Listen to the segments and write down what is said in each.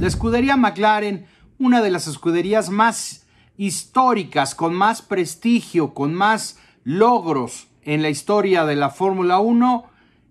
La escudería McLaren, una de las escuderías más históricas, con más prestigio, con más logros en la historia de la Fórmula 1,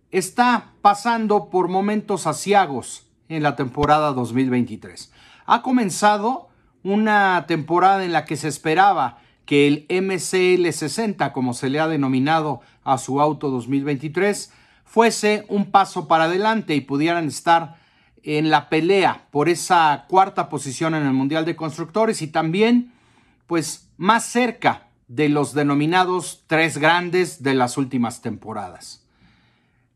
está pasando por momentos asiagos en la temporada 2023. Ha comenzado una temporada en la que se esperaba que el MCL 60, como se le ha denominado a su auto 2023, fuese un paso para adelante y pudieran estar en la pelea por esa cuarta posición en el Mundial de Constructores y también pues más cerca de los denominados tres grandes de las últimas temporadas.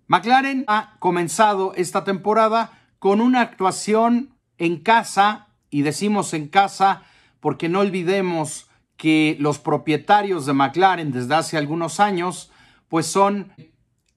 McLaren ha comenzado esta temporada con una actuación en casa, y decimos en casa porque no olvidemos que los propietarios de McLaren desde hace algunos años pues son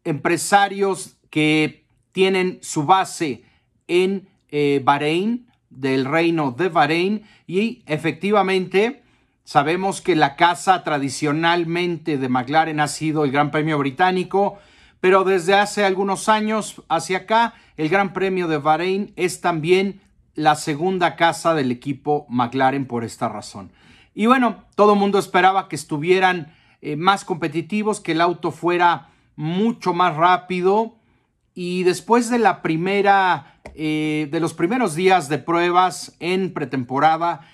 empresarios que tienen su base en eh, Bahrein, del reino de Bahrein, y efectivamente sabemos que la casa tradicionalmente de McLaren ha sido el Gran Premio Británico, pero desde hace algunos años hacia acá, el Gran Premio de Bahrein es también la segunda casa del equipo McLaren por esta razón. Y bueno, todo el mundo esperaba que estuvieran eh, más competitivos, que el auto fuera mucho más rápido. Y después de la primera, eh, de los primeros días de pruebas en pretemporada,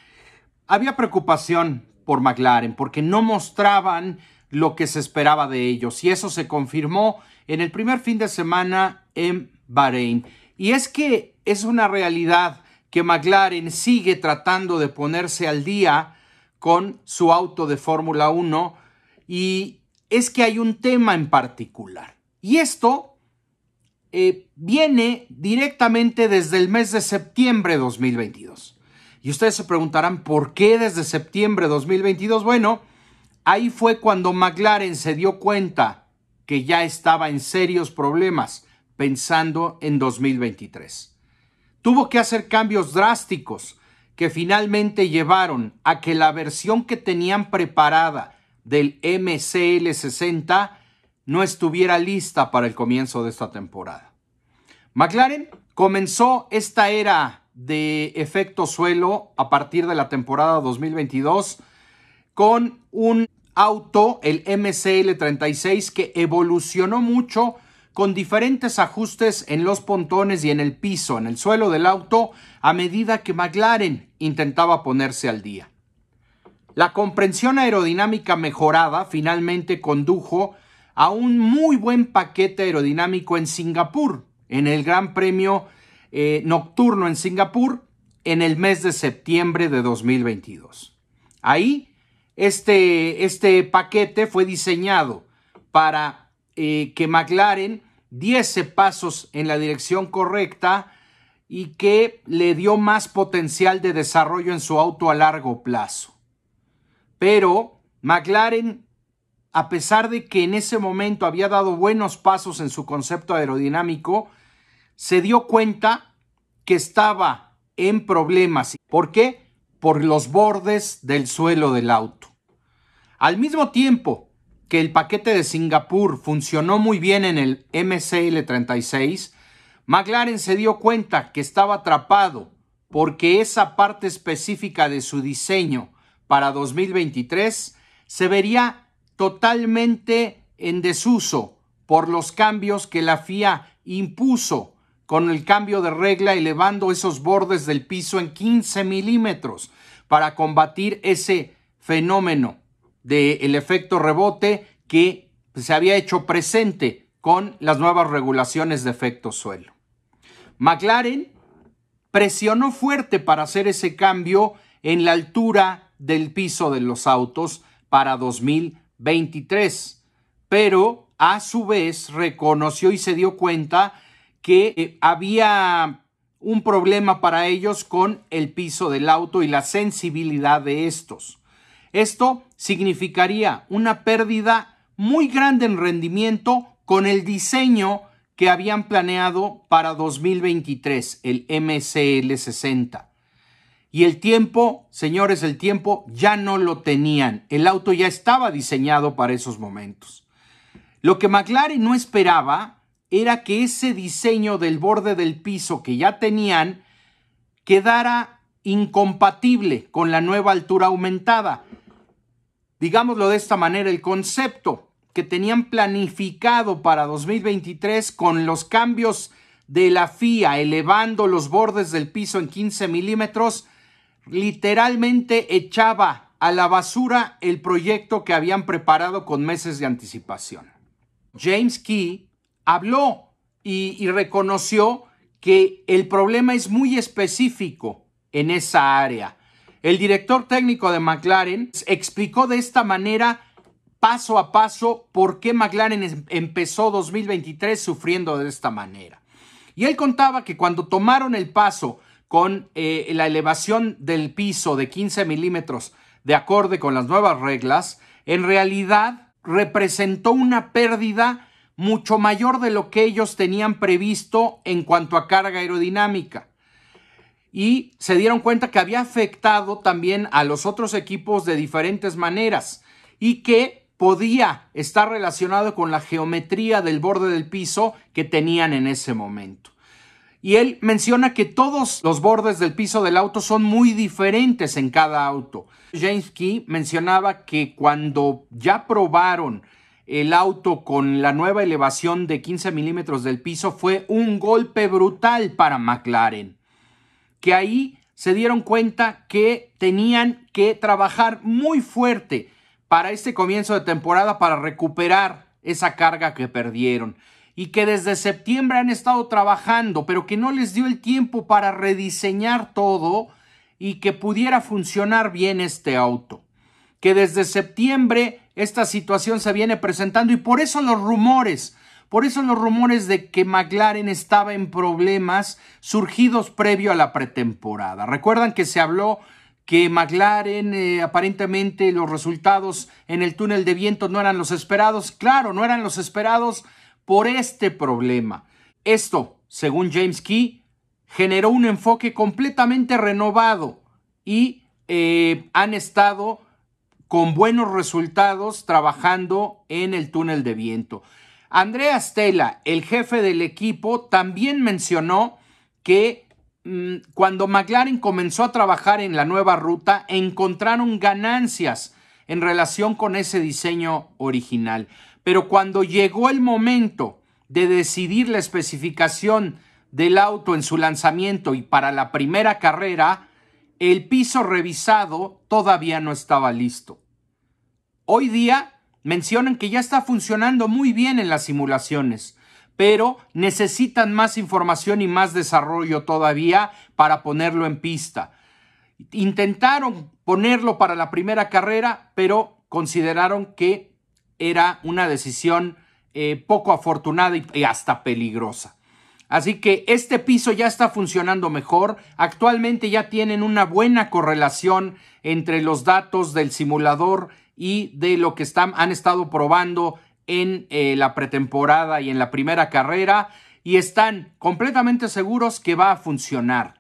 había preocupación por McLaren porque no mostraban lo que se esperaba de ellos. Y eso se confirmó en el primer fin de semana en Bahrein. Y es que es una realidad que McLaren sigue tratando de ponerse al día con su auto de Fórmula 1 y es que hay un tema en particular. Y esto eh, viene directamente desde el mes de septiembre de 2022. Y ustedes se preguntarán, ¿por qué desde septiembre de 2022? Bueno, ahí fue cuando McLaren se dio cuenta que ya estaba en serios problemas pensando en 2023. Tuvo que hacer cambios drásticos que finalmente llevaron a que la versión que tenían preparada del MCL60 no estuviera lista para el comienzo de esta temporada. McLaren comenzó esta era de efecto suelo a partir de la temporada 2022 con un auto, el MCL36, que evolucionó mucho con diferentes ajustes en los pontones y en el piso, en el suelo del auto, a medida que McLaren intentaba ponerse al día. La comprensión aerodinámica mejorada finalmente condujo a un muy buen paquete aerodinámico en Singapur, en el Gran Premio eh, Nocturno en Singapur, en el mes de septiembre de 2022. Ahí, este, este paquete fue diseñado para eh, que McLaren diese pasos en la dirección correcta y que le dio más potencial de desarrollo en su auto a largo plazo. Pero McLaren, a pesar de que en ese momento había dado buenos pasos en su concepto aerodinámico, se dio cuenta que estaba en problemas. ¿Por qué? Por los bordes del suelo del auto. Al mismo tiempo que el paquete de Singapur funcionó muy bien en el MCL36, McLaren se dio cuenta que estaba atrapado porque esa parte específica de su diseño para 2023 se vería totalmente en desuso por los cambios que la FIA impuso con el cambio de regla elevando esos bordes del piso en 15 milímetros para combatir ese fenómeno del efecto rebote que se había hecho presente con las nuevas regulaciones de efecto suelo. McLaren presionó fuerte para hacer ese cambio en la altura del piso de los autos para 2023. Pero a su vez reconoció y se dio cuenta que eh, había un problema para ellos con el piso del auto y la sensibilidad de estos. Esto significaría una pérdida muy grande en rendimiento con el diseño que habían planeado para 2023, el MCL 60. Y el tiempo, señores, el tiempo ya no lo tenían. El auto ya estaba diseñado para esos momentos. Lo que McLaren no esperaba era que ese diseño del borde del piso que ya tenían quedara incompatible con la nueva altura aumentada. Digámoslo de esta manera, el concepto que tenían planificado para 2023 con los cambios de la FIA elevando los bordes del piso en 15 milímetros, literalmente echaba a la basura el proyecto que habían preparado con meses de anticipación. James Key habló y, reconoció que el problema es muy específico en esa área. El director técnico de McLaren explicó de esta manera paso a paso por qué McLaren em, empezó 2023 sufriendo de esta manera. Y él contaba que cuando tomaron el paso con eh, la elevación del piso de 15 milímetros de acorde con las nuevas reglas, en realidad representó una pérdida mucho mayor de lo que ellos tenían previsto en cuanto a carga aerodinámica. Y se dieron cuenta que había afectado también a los otros equipos de diferentes maneras y que podía estar relacionado con la geometría del borde del piso que tenían en ese momento. Y él menciona que todos los bordes del piso del auto son muy diferentes en cada auto. James Key mencionaba que cuando ya probaron el auto con la nueva elevación de 15 milímetros del piso fue un golpe brutal para McLaren. Que ahí se dieron cuenta que tenían que trabajar muy fuerte para este comienzo de temporada para recuperar esa carga que perdieron y que desde septiembre han estado trabajando, pero que no les dio el tiempo para rediseñar todo y que pudiera funcionar bien este auto. Que desde septiembre esta situación se viene presentando y por eso los rumores, por eso los rumores de que McLaren estaba en problemas surgidos previo a la pretemporada. Recuerdan que se habló que McLaren eh, aparentemente los resultados en el túnel de viento no eran los esperados. Claro, no eran los esperados por este problema. Esto, según James Key, generó un enfoque completamente renovado y eh, han estado con buenos resultados trabajando en el túnel de viento. Andrea Stella, el jefe del equipo, también mencionó que Mm, cuando McLaren comenzó a trabajar en la nueva ruta, encontraron ganancias en relación con ese diseño original. Pero cuando llegó el momento de decidir la especificación del auto en su lanzamiento y para la primera carrera, el piso revisado todavía no estaba listo. Hoy día mencionan que ya está funcionando muy bien en las simulaciones, pero necesitan más información y más desarrollo todavía para ponerlo en pista. Intentaron ponerlo para la primera carrera, pero consideraron que era una decisión eh, poco afortunada y hasta peligrosa. Así que este piso ya está funcionando mejor. Actualmente ya tienen una buena correlación entre los datos del simulador y de lo que están, han estado probando en eh, la pretemporada y en la primera carrera y están completamente seguros que va a funcionar.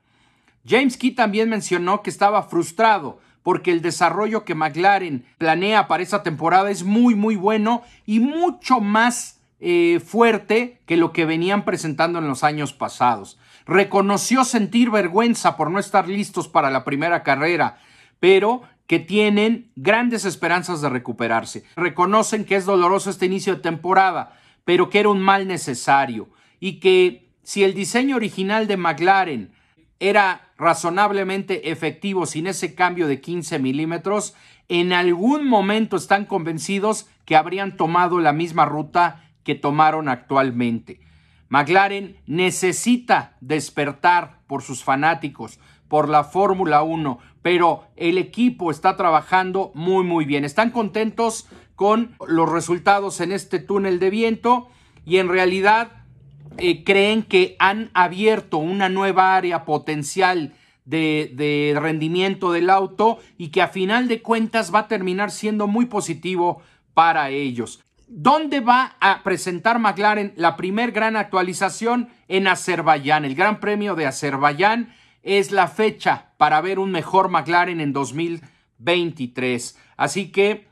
James Key también mencionó que estaba frustrado porque el desarrollo que McLaren planea para esta temporada es muy muy bueno y mucho más eh, fuerte que lo que venían presentando en los años pasados. Reconoció sentir vergüenza por no estar listos para la primera carrera, pero que tienen grandes esperanzas de recuperarse. Reconocen que es doloroso este inicio de temporada, pero que era un mal necesario y que si el diseño original de McLaren era razonablemente efectivo sin ese cambio de 15 milímetros, en algún momento están convencidos que habrían tomado la misma ruta que tomaron actualmente. McLaren necesita despertar por sus fanáticos, por la Fórmula 1, pero el equipo está trabajando muy muy bien. Están contentos con los resultados en este túnel de viento y en realidad eh, creen que han abierto una nueva área potencial de, de rendimiento del auto y que a final de cuentas va a terminar siendo muy positivo para ellos. ¿Dónde va a presentar McLaren la primer gran actualización? En Azerbaiyán, el Gran Premio de Azerbaiyán es la fecha para ver un mejor McLaren en 2023. Así que,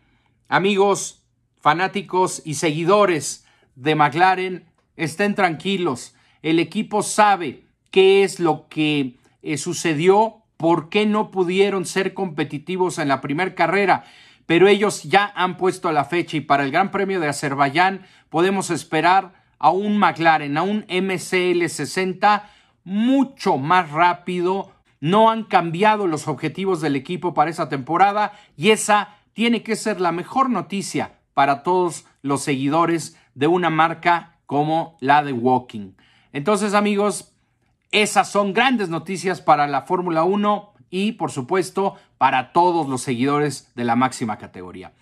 amigos, fanáticos y seguidores de McLaren, estén tranquilos. El equipo sabe qué es lo que eh, sucedió, por qué no pudieron ser competitivos en la primera carrera, pero ellos ya han puesto la fecha y para el Gran Premio de Azerbaiyán podemos esperar a un McLaren, a un MCL 60 mucho más rápido. No han cambiado los objetivos del equipo para esa temporada y esa tiene que ser la mejor noticia para todos los seguidores de una marca como la de Walking. Entonces amigos, esas son grandes noticias para la Fórmula 1 y por supuesto para todos los seguidores de la máxima categoría.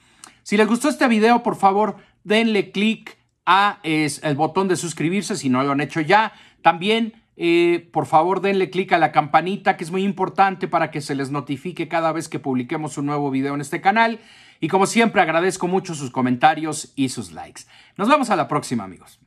Si les gustó este video, por favor, denle clic a el botón de suscribirse si no lo han hecho ya. También, eh, por favor, denle clic a la campanita, que es muy importante para que se les notifique cada vez que publiquemos un nuevo video en este canal. Y como siempre, agradezco mucho sus comentarios y sus likes. Nos vemos a la próxima, amigos.